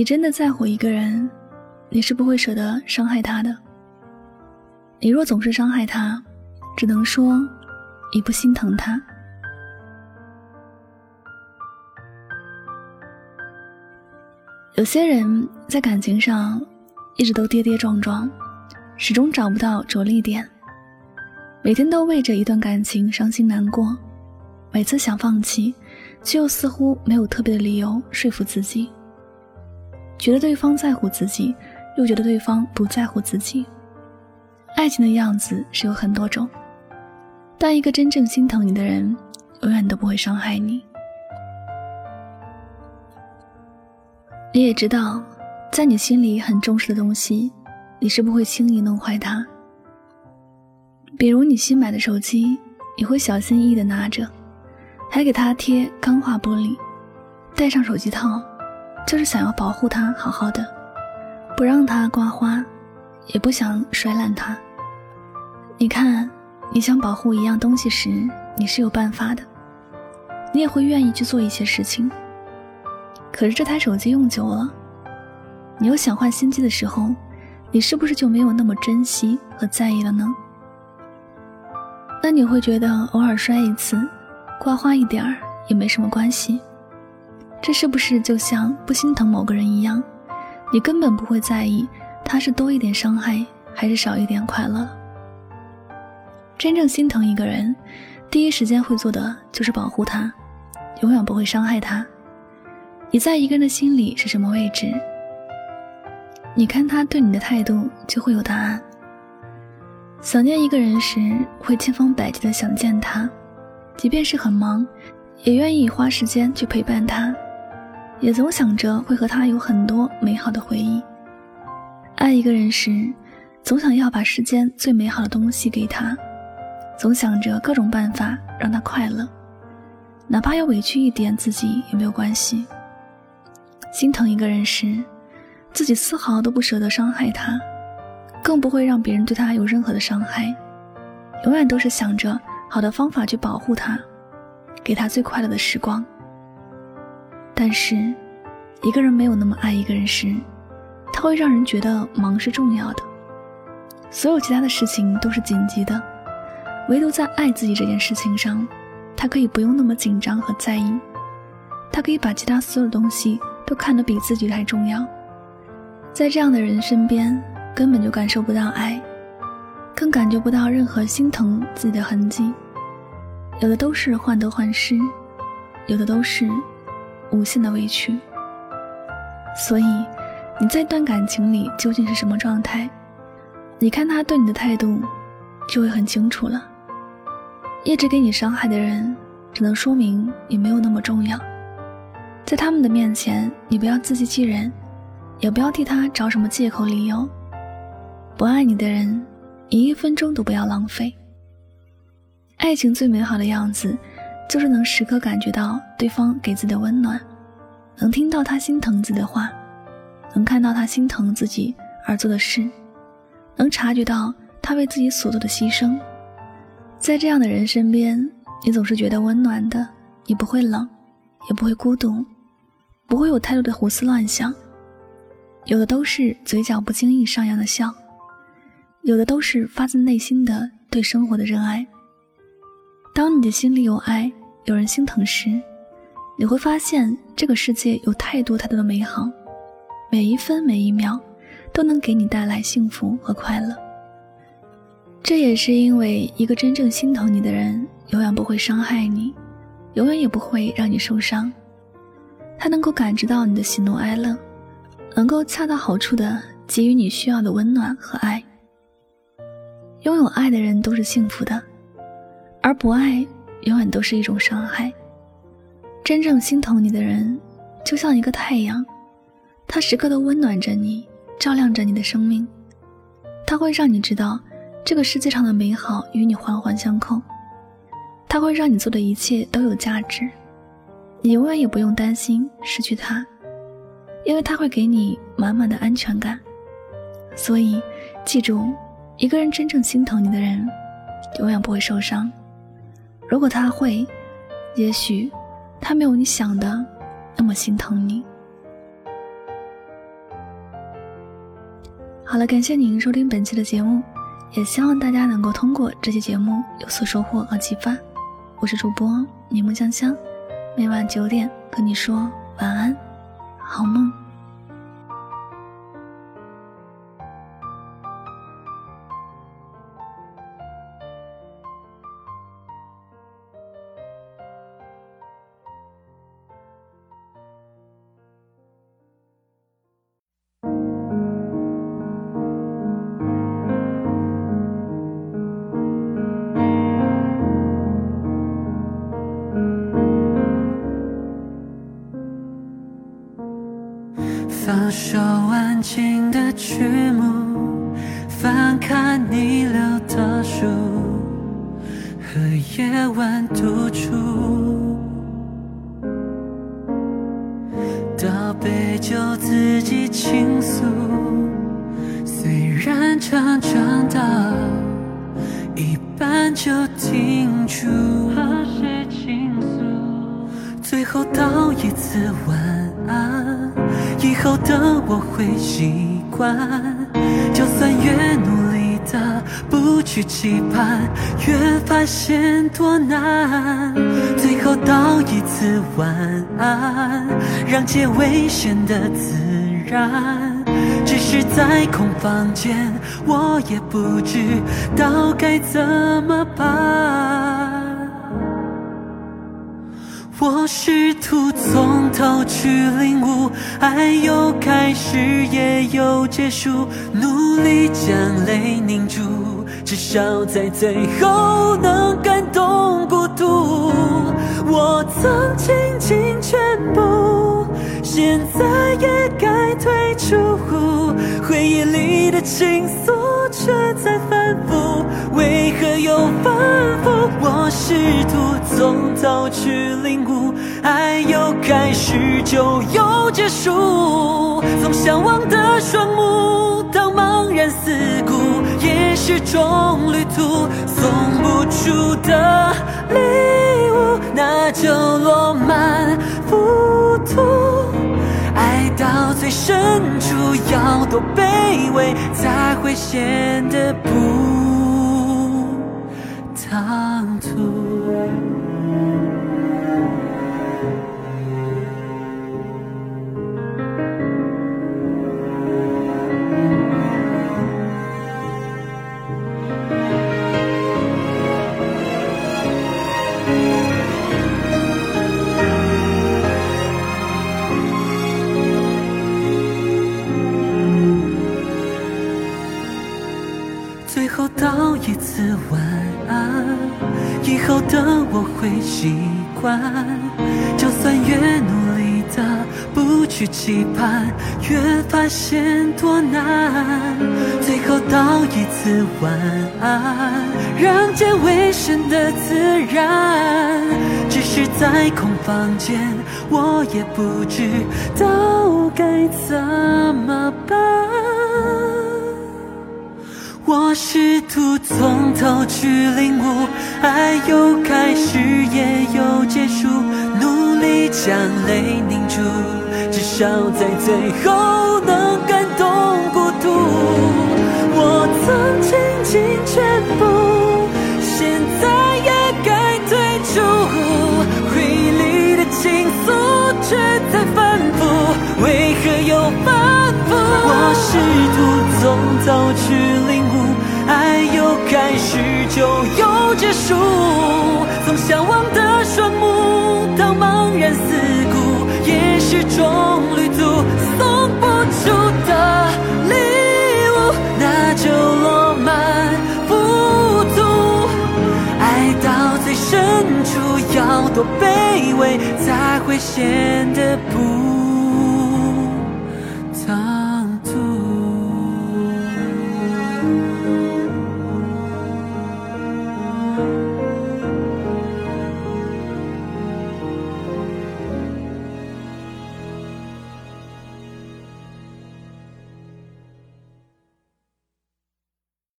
你真的在乎一个人，你是不会舍得伤害他的。你若总是伤害他，只能说你不心疼他。有些人在感情上一直都跌跌撞撞，始终找不到着力点，每天都为着一段感情伤心难过，每次想放弃，却又似乎没有特别的理由说服自己。觉得对方在乎自己，又觉得对方不在乎自己。爱情的样子是有很多种，但一个真正心疼你的人，永远都不会伤害你。你也知道，在你心里很重视的东西，你是不会轻易弄坏它。比如你新买的手机，你会小心翼翼的拿着，还给它贴钢化玻璃，戴上手机套，就是想要保护它好好的，不让它刮花，也不想摔烂它。你看，你想保护一样东西时，你是有办法的，你也会愿意去做一些事情。可是这台手机用久了，你又想换新机的时候，你是不是就没有那么珍惜和在意了呢？那你会觉得偶尔摔一次，刮花一点儿也没什么关系。这是不是就像不心疼某个人一样？你根本不会在意他是多一点伤害还是少一点快乐。真正心疼一个人，第一时间会做的就是保护他，永远不会伤害他。你在一个人的心里是什么位置？你看他对你的态度，就会有答案。想念一个人时，会千方百计的想见他，即便是很忙，也愿意花时间去陪伴他，也总想着会和他有很多美好的回忆。爱一个人时，总想要把世间最美好的东西给他，总想着各种办法让他快乐，哪怕要委屈一点自己也没有关系。心疼一个人时，自己丝毫都不舍得伤害他，更不会让别人对他有任何的伤害，永远都是想着好的方法去保护他，给他最快乐的时光。但是，一个人没有那么爱一个人时，他会让人觉得忙是重要的，所有其他的事情都是紧急的，唯独在爱自己这件事情上，他可以不用那么紧张和在意，他可以把其他所有东西。都看得比自己还重要，在这样的人身边，根本就感受不到爱，更感觉不到任何心疼自己的痕迹。有的都是患得患失，有的都是无限的委屈。所以，你在一段感情里究竟是什么状态？你看他对你的态度，就会很清楚了。一直给你伤害的人，只能说明你没有那么重要。在他们的面前，你不要自欺欺人，也不要替他找什么借口理由。不爱你的人，你一分钟都不要浪费。爱情最美好的样子，就是能时刻感觉到对方给自己的温暖，能听到他心疼自己的话，能看到他心疼自己而做的事，能察觉到他为自己所做的牺牲。在这样的人身边，你总是觉得温暖的，你不会冷，也不会孤独。不会有太多的胡思乱想，有的都是嘴角不经意上扬的笑，有的都是发自内心的对生活的热爱。当你的心里有爱，有人心疼时，你会发现这个世界有太多太多的美好，每一分每一秒都能给你带来幸福和快乐。这也是因为一个真正心疼你的人，永远不会伤害你，永远也不会让你受伤。他能够感知到你的喜怒哀乐，能够恰到好处的给予你需要的温暖和爱。拥有爱的人都是幸福的，而不爱永远都是一种伤害。真正心疼你的人，就像一个太阳，他时刻都温暖着你，照亮着你的生命。他会让你知道，这个世界上的美好与你环环相扣。他会让你做的一切都有价值。你永远也不用担心失去他，因为他会给你满满的安全感。所以，记住，一个人真正心疼你的人，永远不会受伤。如果他会，也许他没有你想的那么心疼你。好了感谢您收听本期的节目也希望大家能够通过这期节目有所收获和启发。我是主播柠檬香香每晚九点跟你说晚安好梦。静的曲目，翻看你留的书，和夜晚独处，倒杯酒自己倾诉。虽然常常到一半就停住，和谁倾诉？最后道一次晚安。以后的我会习就算越努力的不去期盼，越发现多难。最后道一次晚安，让结尾显得自然。只是在空房间，我也不知道该怎么办。我试图从头去领悟，爱有开始也有结束，努力将泪凝住，至少在最后能感动孤独。我曾倾尽全部，现在也该退出。回忆里的情愫却在反复，为何又反复？我试图从头去领悟，爱有开始就有结束。从向往的双目到茫然四顾，也是种旅途。送不出的礼物，那就落满浮屠。到最深处，要多卑微，才会显得不唐突。道一次晚安，以后的我会习惯。就算越努力的不去期盼，越发现多难。最后道一次晚安，让结尾显得自然。只是在空房间，我也不知道该怎么办。我试图从头去领悟，爱有开始也有结束，努力将泪凝住，至少在最后能感动孤独。我曾倾尽全部，现在也该退出，回忆里的情愫却在反复，为何又反复？我试图从头去领悟。爱有开始就有结束，从向往的双目到茫然四顾，也是种旅途。送不出的礼物，那就落满浮屠。爱到最深处，要多卑微，才会显得不。